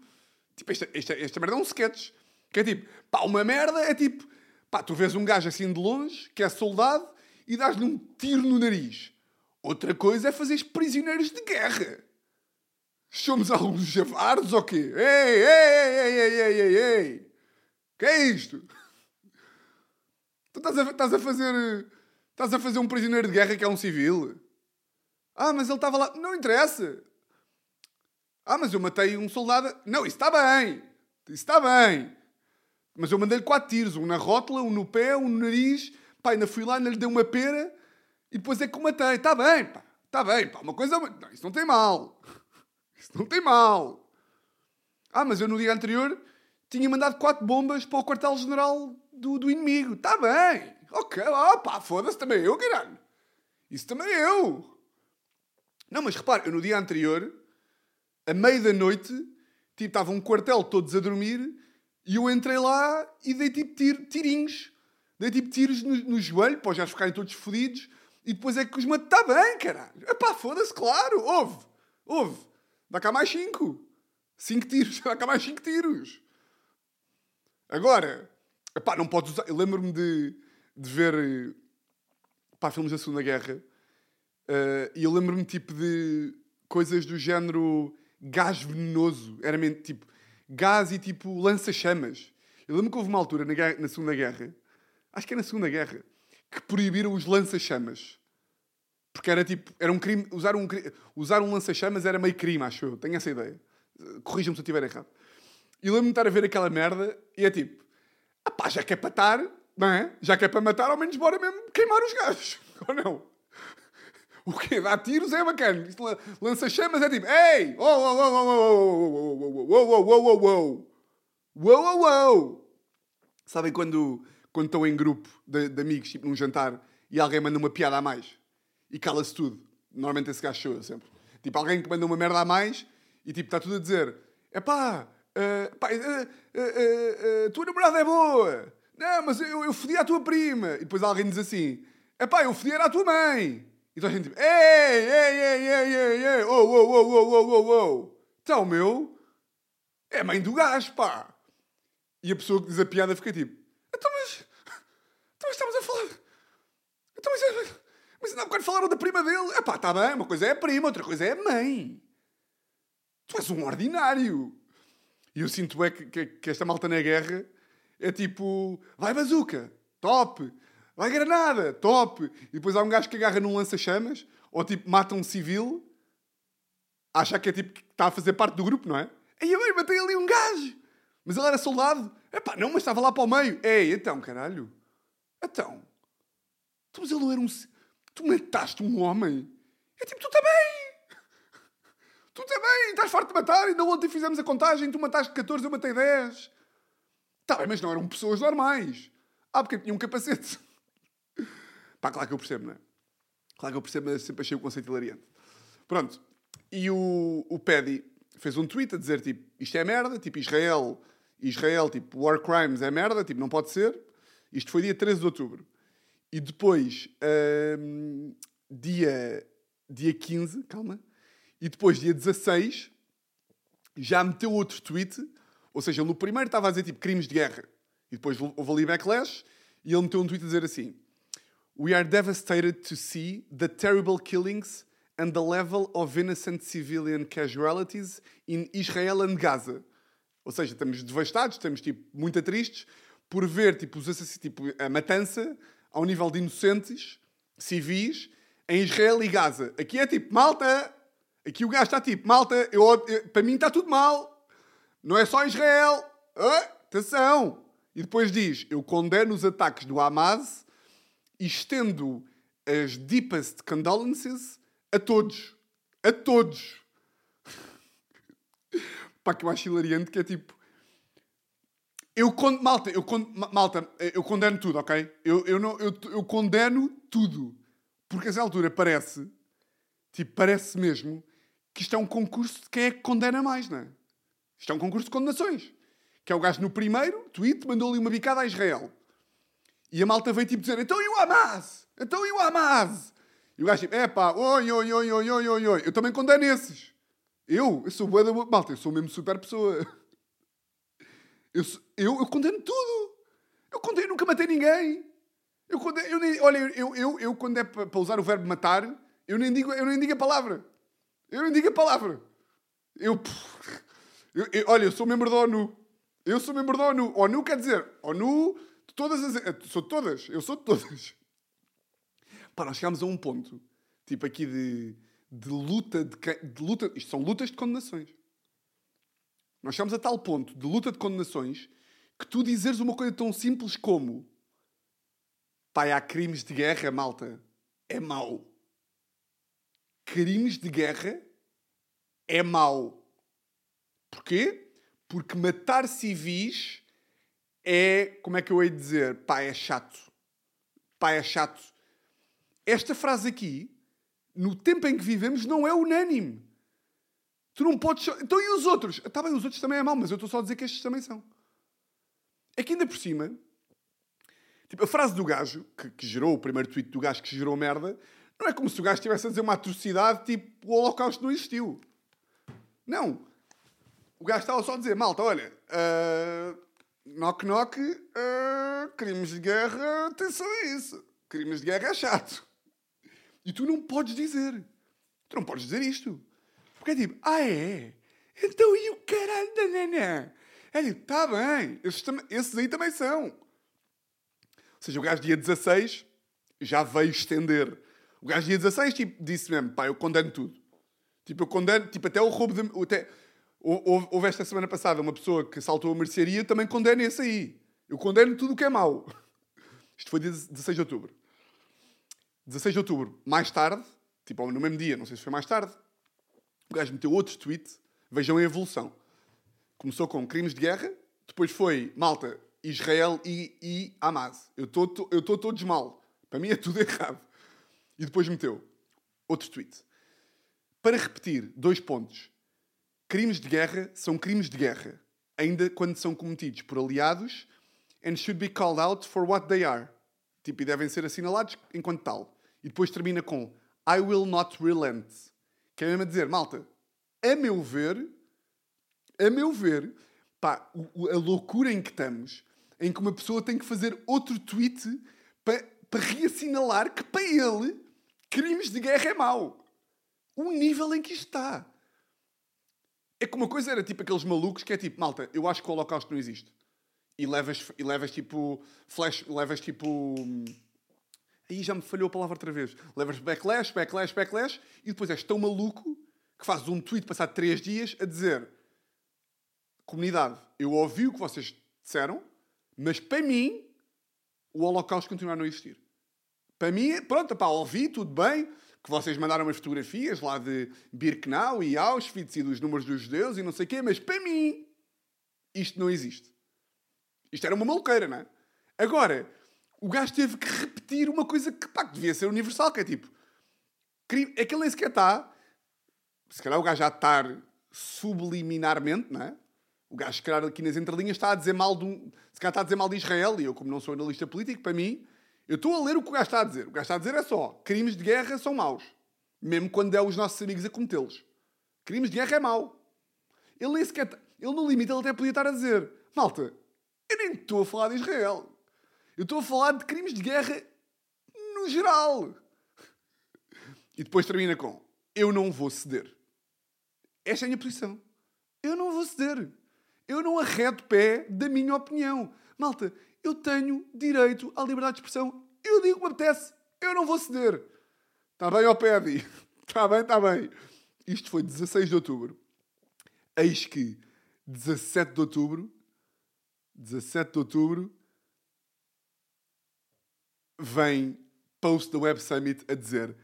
Tipo, esta, esta, esta merda é um sketch. Que é tipo, pá, uma merda é tipo, pá, tu vês um gajo assim de longe, que é soldado, e dás-lhe um tiro no nariz. Outra coisa é fazeres prisioneiros de guerra. Somos alguns javardos ou quê? Ei, ei, ei, ei, ei, ei, ei! Que é isto? Tu estás a, estás a fazer. Estás a fazer um prisioneiro de guerra que é um civil? Ah, mas ele estava lá. Não interessa. Ah, mas eu matei um soldado. Não, isso está bem. Isso está bem. Mas eu mandei-lhe quatro tiros. Um na rótula, um no pé, um no nariz. Pá, ainda fui lá, ainda lhe dei uma pera. E depois é que o matei. Está bem, pá. Está bem, pá. Uma coisa... Não, isso não tem mal. Isso não tem mal. Ah, mas eu no dia anterior tinha mandado quatro bombas para o quartel-general do, do inimigo. Está bem. Ok. Ah, pá, foda-se também eu, caralho. Isso também eu. Não, mas repare, eu no dia anterior, a meio da noite, tipo, estava um quartel todos a dormir e eu entrei lá e dei tipo tiro, tirinhos. Dei tipo tiros no, no joelho, para já ficarem todos fodidos. E depois é que os matei. Está bem, caralho. Epá, foda-se, claro. Houve. Houve. Dá cá mais cinco. Cinco tiros. Dá cá mais cinco tiros. Agora, epá, não podes usar... Eu lembro-me de, de ver pá, filmes da Segunda Guerra uh, e eu lembro-me tipo de coisas do género gás venenoso. Era mesmo tipo gás e tipo lança-chamas. Eu lembro que houve uma altura na, guerra, na Segunda Guerra, acho que é na Segunda Guerra, que proibiram os lança-chamas. Porque era tipo, era um crime, usar um, usar um lança-chamas era meio crime, acho eu. Tenho essa ideia. Corrijam-me se eu estiver errado. E lembro-me de estar a ver aquela merda e é tipo, ah pá, já que é para estar, não é? Já que é para matar, ao menos bora mesmo queimar os gajos. Ou não? O quê? Dar tiros é bacana. Lança-chamas é tipo, ei! Oh, oh, oh, oh, oh, oh, oh, oh, oh, oh, oh. Uou, uou, uou! Sabem quando, estão em grupo de, amigos, tipo num jantar, e alguém manda uma piada a mais? E cala-se tudo. Normalmente esse gajo eu sempre. Tipo, alguém que manda uma merda a mais e tipo, está tudo a dizer: é pá, uh, pá uh, uh, uh, tua namorada é boa. Não, mas eu, eu fodi a tua prima. E depois alguém diz assim: é pá, eu fodi era a tua mãe. E toda a gente tipo: ei, ei, ei, ei, ei, ei, oh, oh, oh, oh, oh, oh, oh. Então, meu, é mãe do gajo, pá. E a pessoa que diz a piada fica tipo: então, mas, então estamos a falar. Então, mas, mas ainda há bocado falaram da prima dele. É pá, está bem, uma coisa é a prima, outra coisa é a mãe. Tu és um ordinário. E eu sinto é que, que, que esta malta na guerra é tipo: vai bazuca, top. Vai granada, top. E depois há um gajo que agarra num lança-chamas ou tipo mata um civil, acha que é tipo que está a fazer parte do grupo, não é? Aí eu matei ali um gajo. Mas ele era soldado. Epá, não, mas estava lá para o meio. Ei, então, caralho. Então. Tu, mas ele não era um... Tu mataste um homem. É tipo, tu também. Tu também. Estás farto de matar. Ainda ontem fizemos a contagem. Tu mataste 14, eu matei 10. Bem, mas não eram pessoas normais. Ah, porque tinha um capacete. Pá, claro que eu percebo, não é? Claro que eu percebo, mas sempre achei o conceito hilariante. Pronto. E o, o Paddy fez um tweet a dizer, tipo, isto é merda, tipo, Israel, Israel, tipo, war crimes é merda, tipo, não pode ser. Isto foi dia 13 de outubro. E depois, hum, dia, dia 15, calma, e depois, dia 16, já meteu outro tweet, ou seja, ele no primeiro estava a dizer, tipo, crimes de guerra. E depois houve ali backlash, e ele meteu um tweet a dizer assim, We are devastated to see the terrible killings and the level of innocent civilian casualties in Israel and Gaza. Ou seja, estamos devastados, estamos tipo, muito tristes por ver tipo, os tipo, a matança ao nível de inocentes civis em Israel e Gaza. Aqui é tipo, malta, aqui o gajo está tipo, malta, eu, eu, para mim está tudo mal. Não é só Israel. Ah, atenção. E depois diz, eu condeno os ataques do Hamas e estendo as deepest condolences a todos. A todos. Pá, que eu acho hilariante que é tipo. Eu con... malta, eu con... malta, eu condeno tudo, ok? Eu, eu, não, eu, eu condeno tudo. Porque a essa altura parece, tipo, parece mesmo que isto é um concurso de quem é que condena mais, não é? Isto é um concurso de condenações. Que é o gajo no primeiro tweet mandou ali uma bicada a Israel. E a malta veio tipo dizer: então e o Hamas? Então e o Hamas? E o gajo tipo, é pá, oi, oi, oi, oi, oi, oi, oi. Eu também condeno esses. Eu, eu sou boa da malta, eu sou mesmo super pessoa. Eu, eu, eu condeno tudo. Eu condeno, nunca matei ninguém. Eu condeno, eu nem, olha, eu, eu, eu quando é para usar o verbo matar, eu nem, digo, eu nem digo a palavra. Eu nem digo a palavra. Eu, eu, eu- olha, eu sou membro da ONU. Eu sou membro da ONU. ONU quer dizer, ONU, de todas as. eh, Sou de todas. Eu sou de todas. Pá, nós chegámos a um ponto, tipo aqui de, de luta, de, de luta. Isto são lutas de condenações. Nós chegamos a tal ponto de luta de condenações que tu dizeres uma coisa tão simples como pai, há crimes de guerra, malta, é mau. Crimes de guerra é mau. Porquê? Porque matar civis é, como é que eu hei de dizer? Pá, é chato. Pá, é chato. Esta frase aqui, no tempo em que vivemos, não é unânime. Tu não podes. Então e os outros? Está bem, os outros também é mau, mas eu estou só a dizer que estes também são. É que ainda por cima, tipo, a frase do gajo, que, que gerou o primeiro tweet do gajo que gerou merda, não é como se o gajo estivesse a dizer uma atrocidade tipo o Holocausto não existiu. Não. O gajo estava só a dizer, malta, olha, ah, knock knock, ah, crimes de guerra, atenção a isso. Crimes de guerra é chato. E tu não podes dizer. Tu não podes dizer isto. Porque é tipo, ah é? Então e o caralho da nanã? É tipo, está bem, esses, esses aí também são. Ou seja, o gajo dia 16 já veio estender. O gajo dia 16 tipo, disse mesmo, pá, eu condeno tudo. Tipo, eu condeno, tipo, até o roubo de... Até, houve, houve esta semana passada uma pessoa que saltou a mercearia, também condeno esse aí. Eu condeno tudo o que é mau. Isto foi dia 16 de outubro. 16 de outubro, mais tarde, tipo, no mesmo dia, não sei se foi mais tarde, o gajo meteu outro tweet, vejam a evolução. Começou com crimes de guerra, depois foi, malta, Israel e, e Hamas. Eu estou todos mal. Para mim é tudo errado. E depois meteu outro tweet. Para repetir, dois pontos. Crimes de guerra são crimes de guerra, ainda quando são cometidos por aliados and should be called out for what they are. Tipo, e devem ser assinalados enquanto tal. E depois termina com I will not relent. Que é mesmo a dizer, malta, a meu ver, a meu ver, pá, a loucura em que estamos, em que uma pessoa tem que fazer outro tweet para, para reassinalar que para ele crimes de guerra é mau. O nível em que isto está. É que uma coisa era tipo aqueles malucos que é tipo, malta, eu acho que o Holocausto não existe. E levas, e levas tipo, flash, levas tipo... hum, Aí já me falhou a palavra outra vez. Levas backlash, backlash, backlash, e depois és tão maluco que fazes um tweet passado três dias a dizer comunidade, eu ouvi o que vocês disseram, mas para mim o Holocausto continua a não existir. Para mim, pronto, pá, ouvi, tudo bem, que vocês mandaram umas fotografias lá de Birkenau e Auschwitz e dos números dos judeus e não sei o quê, mas para mim isto não existe. Isto era uma maluqueira, não é? Agora, o gajo teve que repetir uma coisa que, pá, que devia ser universal, que é tipo... É ele nem sequer está... Se calhar o gajo já estar subliminarmente, não é? O gajo, se calhar, aqui nas entrelinhas está a dizer mal de um... Se calhar está a dizer mal de Israel, e eu, como não sou analista político, para mim, eu estou a ler o que o gajo está a dizer. O gajo está a dizer é só, crimes de guerra são maus. Mesmo quando é os nossos amigos a cometê-los. Crimes de guerra é mau. Ele nem sequer... Ele, no limite, ele até podia estar a dizer malta, eu nem estou a falar de Israel. Eu estou a falar de crimes de guerra no geral. E depois termina com eu não vou ceder. Esta é a minha posição. Eu não vou ceder. Eu não arredo pé da minha opinião. Malta, eu tenho direito à liberdade de expressão. Eu digo o que me apetece. Eu não vou ceder. Está bem, ó Pedi? Está bem, está bem. Isto foi 16 de outubro. Eis que 17 de outubro 17 de outubro vem post da Web Summit a dizer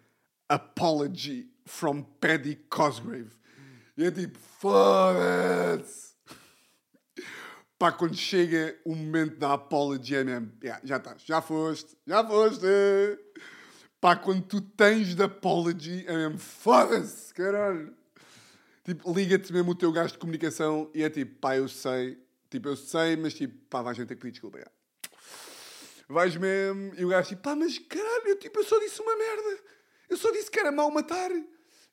Apology from Paddy Cosgrave. E é tipo, foda-se! Pá, quando chega o momento da apology é mesmo, "Yeah, já estás, já foste, já foste! Pá, quando tu tens de apology é mesmo, foda-se, caralho! Tipo, liga-te mesmo o teu gajo de comunicação e é tipo, pá, eu sei, tipo, eu sei, mas tipo, pá, vais ter que pedir desculpa. já. Vais mesmo, e o gajo tipo, pá, mas caralho, eu, tipo, eu só disse uma merda. Eu só disse que era mau matar.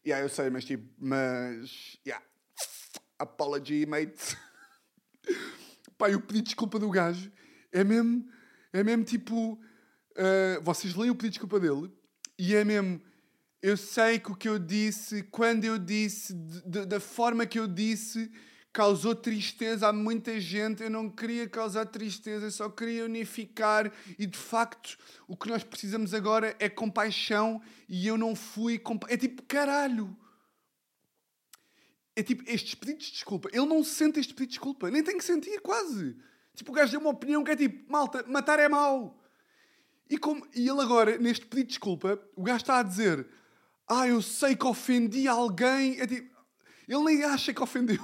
Yeah, eu sei, mas tipo, mas. Yeah. Apology, mate. Pá, eu pedi desculpa do gajo. É mesmo. É mesmo tipo. uh, vocês leem o pedido de desculpa dele e é mesmo. Eu sei que o que eu disse, quando eu disse, de- de- da forma que eu disse, causou tristeza a muita gente. Eu não queria causar tristeza, eu só queria unificar. E de facto, o que nós precisamos agora é compaixão. E eu não fui. É tipo, caralho. É tipo, estes pedidos de desculpa. Ele não sente este pedido de desculpa. Nem tem que sentir, quase. Tipo, o gajo deu uma opinião que é tipo, malta, matar é mau. E, como, e ele agora, neste pedido de desculpa, o gajo está a dizer: Ah, eu sei que ofendi alguém. É tipo, ele nem acha que ofendeu.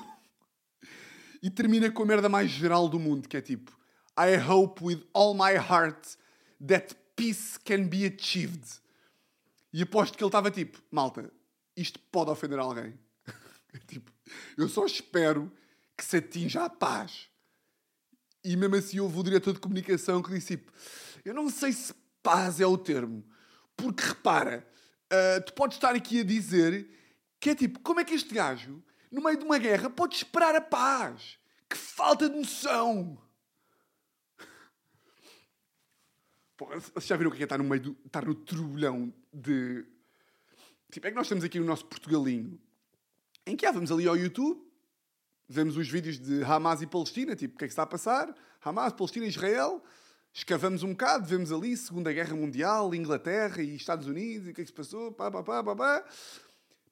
E termina com a merda mais geral do mundo, que é tipo: I hope with all my heart that peace can be achieved. E aposto que ele estava tipo: Malta, isto pode ofender alguém. É tipo, eu só espero que se atinja a paz. E mesmo assim houve o diretor de comunicação que disse tipo, eu não sei se paz é o termo. Porque repara, ah, tu podes estar aqui a dizer que é tipo, como é que este gajo, no meio de uma guerra, pode esperar a paz? Que falta de noção! Vocês já viram o que é estar no meio do. estar no turbilhão de. Tipo, é que nós estamos aqui no nosso Portugalinho, em que ah, vamos ali ao YouTube, vemos os vídeos de Hamas e Palestina, tipo, o que é que está a passar? Hamas, Palestina, Israel, escavamos um bocado, vemos ali Segunda Guerra Mundial, Inglaterra e Estados Unidos, e o que é que se passou, pá, pá, pá, pá, pá.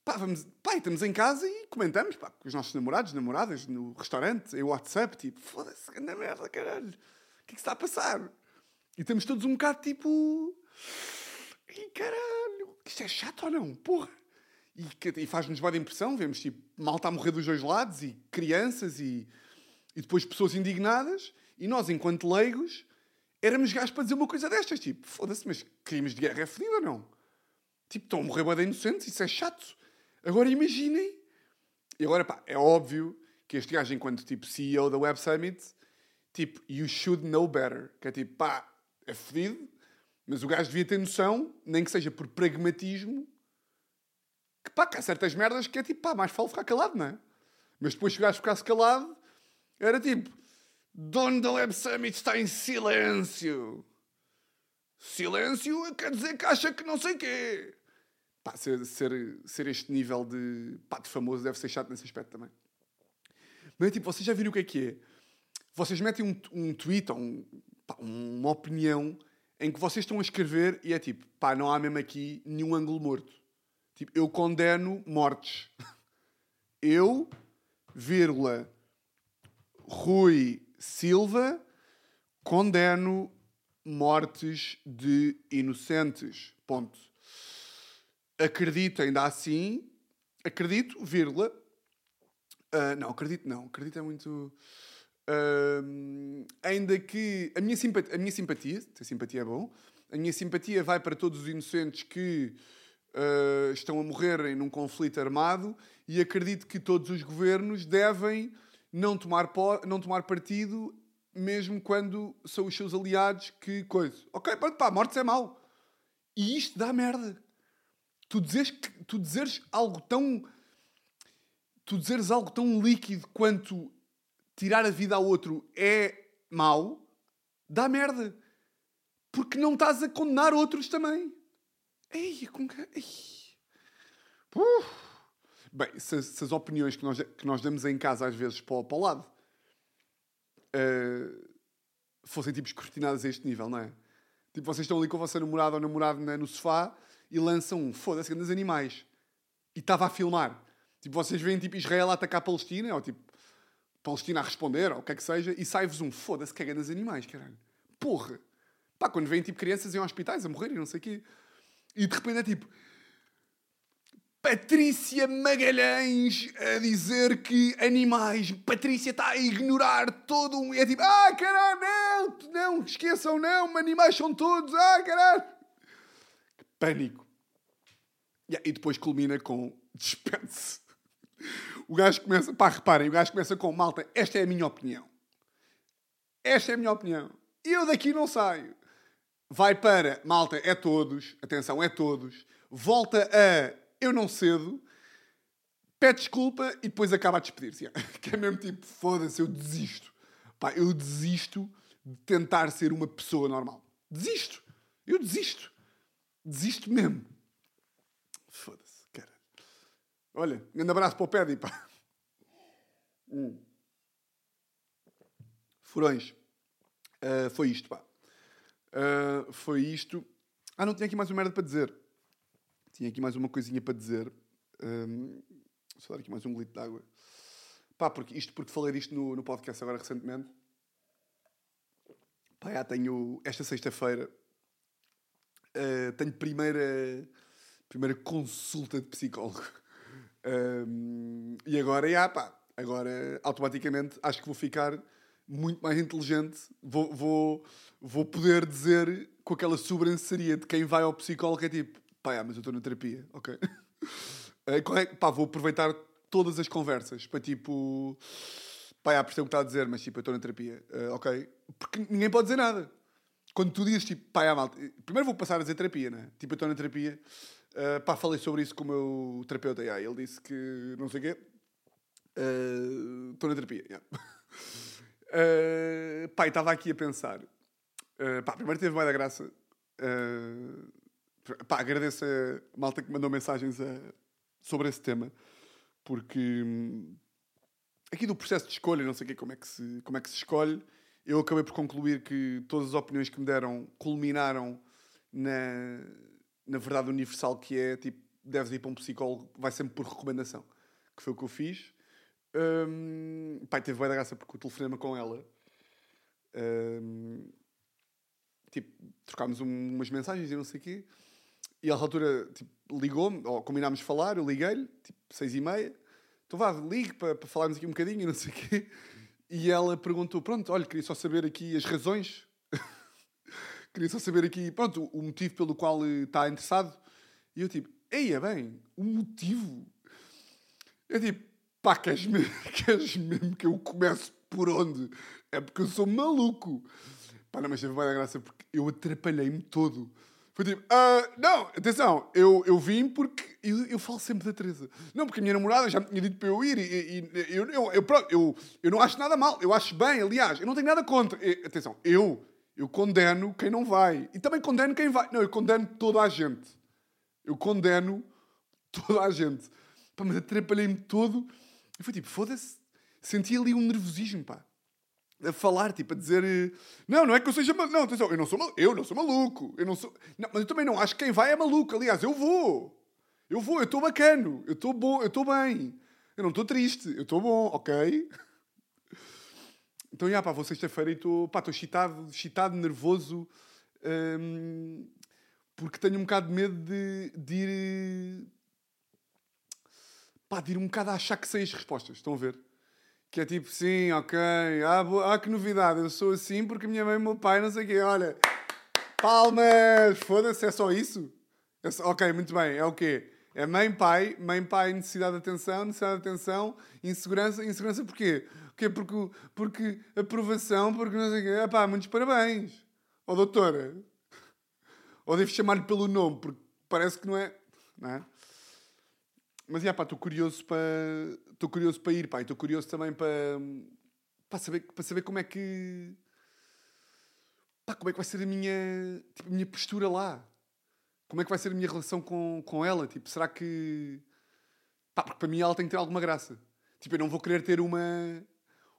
Pá, vamos, pá, estamos em casa e comentamos, pá, com os nossos namorados, namoradas, no restaurante, em WhatsApp, tipo, foda-se, grande merda, caralho, o que é que está a passar? E estamos todos um bocado tipo. Ih, caralho, isto é chato ou não? Porra! E, e faz-nos boa impressão, vemos tipo malta a morrer dos dois lados, e crianças, e, e depois pessoas indignadas, e nós, enquanto leigos, éramos gajos para dizer uma coisa destas, tipo, foda-se, mas crimes de guerra é fedido ou não? Tipo, estão a morrer boa inocentes, isso é chato. Agora imaginem. E agora, pá, é óbvio que este gajo, enquanto tipo CEO da Web Summit, tipo, you should know better. Que é tipo, pá, é fedido, mas o gajo devia ter noção, nem que seja por pragmatismo, que pá, que há certas merdas que é tipo, pá, mais vale ficar calado, não é? Mas depois se o gajo ficasse calado, era tipo, dono da Web Summit está em silêncio. Silêncio quer dizer que acha que não sei quê. Pá, ser, ser, ser este nível de, pá, de famoso deve ser chato nesse aspecto também. Mas é tipo, vocês já viram o que é que é? Vocês metem um, um tweet ou um, pá, uma opinião em que vocês estão a escrever e é tipo, pá, não há mesmo aqui nenhum ângulo morto. Tipo, eu condeno mortes. Eu, vírgula, Rui Silva, condeno mortes de inocentes. Ponto. Acredito ainda assim, acredito, vírgula. ah, não, acredito não, acredito é muito. Ahm, ainda que a minha, simpatia, a minha simpatia, ter simpatia é bom, a minha simpatia vai para todos os inocentes que ah, estão a morrerem num conflito armado e acredito que todos os governos devem não tomar, não tomar partido mesmo quando são os seus aliados que coisa. Ok, pronto, pá, mortes é mau. E isto dá merda. Tu dizeres, que, tu dizeres algo tão. Tu dizeres algo tão líquido quanto tirar a vida ao outro é mau, dá merda. Porque não estás a condenar outros também. Ei, com que... Uh. Bem, se, se as opiniões que nós, que nós damos em casa às vezes para, para o lado eh, fossem tipo escrutinadas a este nível, não é? Tipo, vocês estão ali com a vossa namorada ou namorado na- no sofá e lançam um foda-se grandes animais. E estava a filmar. Tipo, vocês veem tipo Israel a atacar a Palestina, ou tipo Palestina a responder, ou o que é que seja, e sai-vos um foda-se que é grandes animais, caralho. Porra! Pá, quando vêm tipo crianças em hospitais a morrer e não sei o quê. E de repente é tipo. Patrícia Magalhães a dizer que animais. Patrícia está a ignorar todo um. É tipo, ah, caralho, não, não, esqueçam, não, animais são todos, ah, caralho. Pânico. Yeah, E depois culmina com dispense. O gajo começa, pá, reparem, o gajo começa com malta, esta é a minha opinião. Esta é a minha opinião. Eu daqui não saio. Vai para, malta, é todos, atenção, é todos. volta a eu não cedo, pede desculpa e depois acaba a despedir-se. Que é mesmo tipo, foda-se, eu desisto. Pá, eu desisto de tentar ser uma pessoa normal. Desisto. Eu desisto. Desisto mesmo. Foda-se, cara. Olha, um grande abraço para o Pedi, pá. Hum. Furões. Uh, foi isto, pá. Uh, foi isto. Ah, não tinha aqui mais uma merda para dizer. Tinha aqui mais uma coisinha para dizer. Um, só dar aqui mais um glito de água. Pá, porque, isto porque falei disto no, no podcast agora recentemente. Pá, já tenho... Esta sexta-feira uh, tenho primeira, primeira consulta de psicólogo. Um, e agora, já, pá. Agora, automaticamente, acho que vou ficar muito mais inteligente. Vou, vou, vou poder dizer com aquela sobranceria de quem vai ao psicólogo é tipo, pá, mas eu estou na terapia, ok? é, pá, vou aproveitar todas as conversas para tipo, pá, é, percebo o que está a dizer, mas tipo, eu estou na terapia, uh, ok? Porque ninguém pode dizer nada. Quando tu dizes tipo, pá, é, malta, primeiro vou passar a dizer terapia, né? Tipo, eu estou na terapia, uh, pá, falei sobre isso com o meu terapeuta, yeah, ele disse que não sei o quê, estou uh, na terapia, yeah. Uh, pá, estava aqui a pensar. Uh, pá, primeiro teve mais da graça. Uh, pá, agradeço a malta que mandou mensagens a, sobre esse tema, porque hum, aqui do processo de escolha, não sei que, como, é que se, como é que se escolhe, eu acabei por concluir que todas as opiniões que me deram culminaram na, na verdade universal que é tipo, deves ir para um psicólogo, vai sempre por recomendação, que foi o que eu fiz. Um, pai, teve bem da graça porque o telefonema com ela. Um, tipo, trocámos um, umas mensagens e não sei o quê. E a altura tipo, ligou-me, ou combinámos falar, eu liguei-lhe, tipo, seis e meia. Então vá, ligue para, falarmos aqui um bocadinho e não sei o quê. E ela perguntou: Pronto, olha, queria só saber aqui as razões. queria só saber aqui, pronto, o motivo pelo qual está interessado. E eu, tipo, eia bem, o motivo. É tipo, pá, queres mesmo, queres mesmo que eu comece por onde? É porque eu sou maluco. Pá, não, mas teve a graça porque eu atrapalhei-me todo. Foi tipo, uh, não, atenção, eu, eu vim porque eu, eu falo sempre da Teresa. Não, porque a minha namorada já me tinha dito para eu ir e, e, eu, eu, eu, eu, eu não acho nada mal, eu acho bem, aliás, eu não tenho nada contra. E, atenção, eu, eu condeno quem não vai. E também condeno quem vai. Não, eu condeno toda a gente. Eu condeno toda a gente. Pá, mas atrapalhei-me todo e foi tipo, foda-se. Senti ali um nervosismo, pá. A falar, tipo, a dizer... Eh, não, não é que eu seja maluco. Não, atenção, eu não sou. Eu não sou maluco. Eu não sou... Não, mas eu também não acho que quem vai é maluco. Aliás, eu vou. Eu vou, eu estou bacano. Eu estou bom, eu estou bem. Eu não estou triste. Eu estou bom, ok? Então, já, pá, vou sexta-feira e estou... Pá, estou excitado, excitado, nervoso. Hum, porque tenho um bocado de medo de, de ir pá, de ir um bocado a achar que sei as respostas. Estão a ver? Que é tipo, sim, ok, ah, boa, ah que novidade, eu sou assim porque minha mãe e meu pai, não sei o quê, olha, palmas, foda-se, é só isso? É só, ok, muito bem, é o quê? É mãe, pai, mãe, pai, necessidade de atenção, necessidade de atenção, insegurança, insegurança porquê? Porquê? Porque, porque aprovação, porque não sei o quê, ah pá, muitos parabéns, ó oh, doutora. Ou devo chamar-lhe pelo nome, porque parece que não é, não é? Mas, já, pá, estou curioso para... Estou curioso para ir, pá. Estou curioso também para... Para saber, para saber como é que... Pá, como é que vai ser a minha... Tipo, a minha postura lá. Como é que vai ser a minha relação com, com ela? Tipo, será que... Pá, porque para mim ela tem que ter alguma graça. Tipo, eu não vou querer ter uma...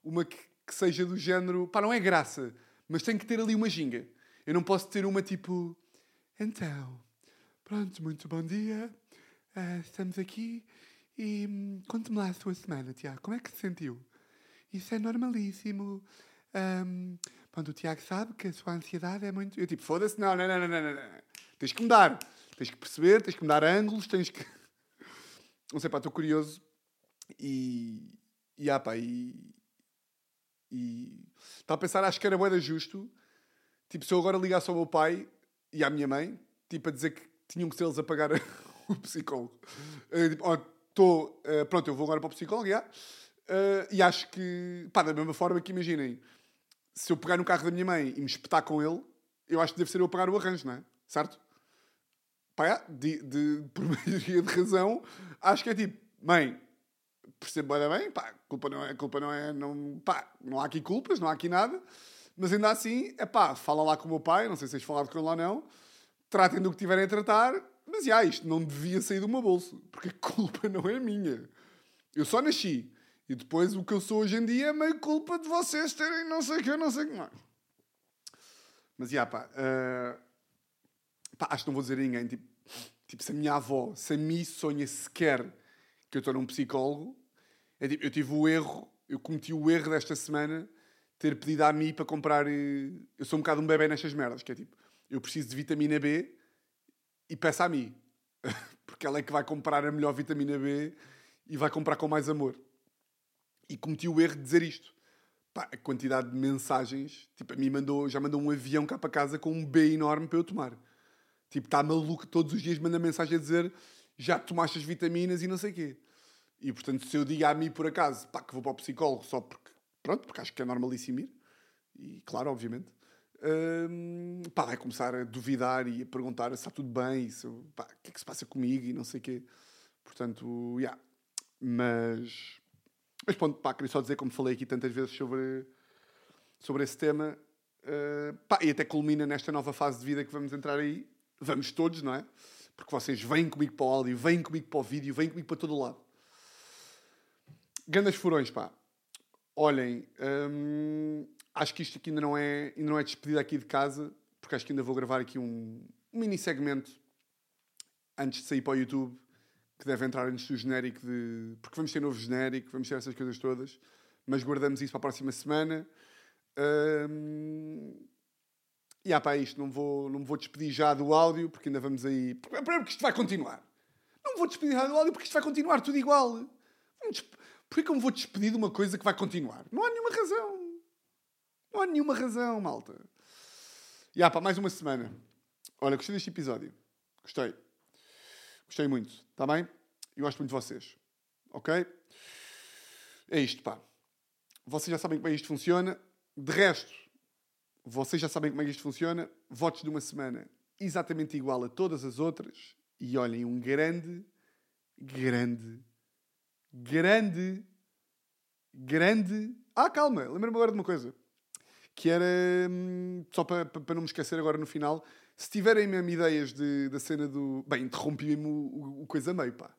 Uma que, que seja do género... Pá, não é graça. Mas tem que ter ali uma ginga. Eu não posso ter uma tipo... Então... Pronto, muito bom dia. Uh, estamos aqui e hum, conte-me lá a sua semana, Tiago. Como é que se sentiu? Isso é normalíssimo. Um, pronto, o Tiago sabe que a sua ansiedade é muito. Eu tipo, foda-se, não, não, não, não, não, não. Tens que mudar. Tens que perceber, tens que mudar ângulos, tens que. Não sei, pá, estou curioso. E. E, ah, pá, e. E. Estava a pensar, acho que era boeda justo. Tipo, se eu agora ligasse ao meu pai e à minha mãe, tipo, a dizer que tinham que ser eles a pagar o psicólogo. Uh, tô, uh, pronto, eu vou agora para o psicólogo, já. Uh, e acho que, pá, da mesma forma que imaginem, se eu pegar no carro da minha mãe e me espetar com ele, eu acho que deve ser eu a pagar o arranjo, não é? Certo? pá, de, de, por maioria de razão, acho que é tipo, mãe, percebo bem, bem, pá, culpa não é, culpa não é, não, pá, não há aqui culpas, não há aqui nada, mas ainda assim, é pá, fala lá com o meu pai, não sei se vocês falaram com ele ou não, tratem do que tiverem a tratar, mas já, isto não devia sair do meu bolso, porque a culpa não é minha. Eu só nasci. E depois o que eu sou hoje em dia é meio culpa de vocês terem não sei o que, não sei o que mais. Mas já, pá, uh, pá, acho que não vou dizer a ninguém, tipo, tipo, se a minha avó, se a mim sonha sequer que eu estou num psicólogo, é tipo, eu tive o erro, eu cometi o erro desta semana ter pedido à Mi para comprar. eh, Eu sou um bocado um bebê nestas merdas, que é tipo, eu preciso de vitamina B e peço à Mi. Porque ela é que vai comprar a melhor vitamina B e vai comprar com mais amor. E cometi o erro de dizer isto. Pá, a quantidade de mensagens, tipo, a mim mandou, já mandou um avião cá para casa com um B enorme para eu tomar. Tipo, está maluco, todos os dias manda mensagem a dizer já tomaste as vitaminas e não sei o quê. E portanto, se eu digo a mim por acaso, pá, que vou para o psicólogo só porque, pronto, porque acho que é normalíssimo ir, e claro, obviamente, hum, pá, vai começar a duvidar e a perguntar se está tudo bem, se, pá, o que é que se passa comigo e não sei o quê. Portanto, já. Mas, mas pronto, pá, queria só dizer, como falei aqui tantas vezes sobre, sobre esse tema, uh, pá, e até culmina nesta nova fase de vida que vamos entrar aí. Vamos todos, não é? Porque vocês vêm comigo para o áudio, vêm comigo para o vídeo, vêm comigo para todo o lado. Grandes furões, pá. Olhem, hum, acho que isto aqui ainda não, é, ainda não é despedida aqui de casa, porque acho que ainda vou gravar aqui um, um mini segmento antes de sair para o YouTube, que deve entrar antes do genérico de. Porque vamos ter novo genérico, vamos ter essas coisas todas, mas guardamos isso para a próxima semana. Hum, e ah, pá, isto, não, vou, não me vou despedir já do áudio, porque ainda vamos aí. Porque, isto vai continuar. Não me vou despedir já do áudio, porque isto vai continuar tudo igual. Porquê que eu me vou despedir de uma coisa que vai continuar? Não há nenhuma razão. Não há nenhuma razão, malta. E ah, pá, mais uma semana. Olha, gostei deste episódio. Gostei. Gostei muito. Está bem? Eu gosto muito de vocês. Ok? É isto, pá. Vocês já sabem como é que isto funciona. De resto, vocês já sabem como é que isto funciona. Votos de uma semana exatamente igual a todas as outras. E olhem, um grande, grande, grande, grande. Ah, calma, lembra-me agora de uma coisa. Que era. hum, Só para, para não me esquecer agora no final. Se tiverem mesmo ideias de, da cena do. Bem, interrompi-me o, o, coisa meio, pá.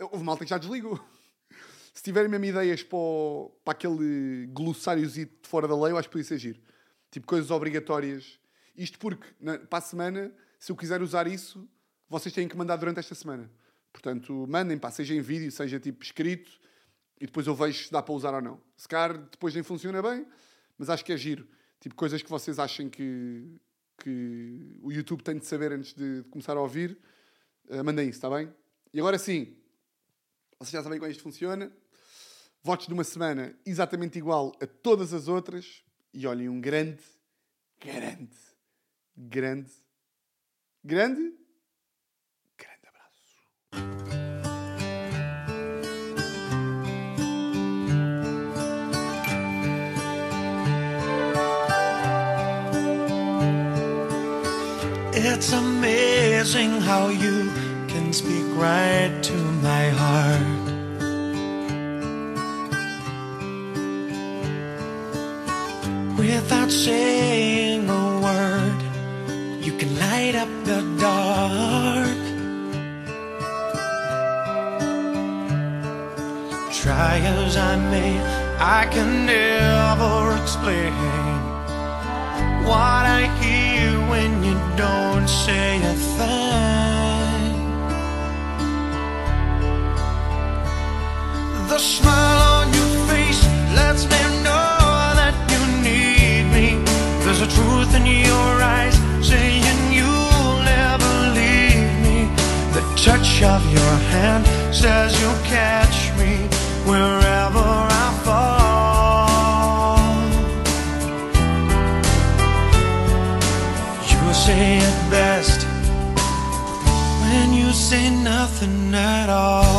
Houve malta que já desligou. Se tiverem mesmo ideias para, o- para aquele glossáriozinho de fora da lei, eu acho que podia ser giro. Tipo, coisas obrigatórias. Isto porque, na, para a semana, se eu quiser usar isso, vocês têm que mandar durante esta semana. Portanto, mandem, pá, seja em vídeo, seja tipo escrito, e depois eu vejo se dá para usar ou não. Se calhar depois nem funciona bem, mas acho que é giro. Tipo, coisas que vocês acham que, que o YouTube tem de saber antes de, de começar a ouvir, eh, mandem isso, está bem? E agora sim, vocês já sabem como isto funciona. Votos de uma semana exatamente igual a todas as outras. E olhem, um grande, grande, grande, grande It's amazing how you can speak right to my heart. Without saying a word, you can light up the dark. Try as I may, I can never explain what I hear when you don't say a thing. The smile on your face lets me know that you need me. There's a truth in your eyes saying you'll never leave me. The touch of your hand says you'll catch me wherever I fall. You say at all.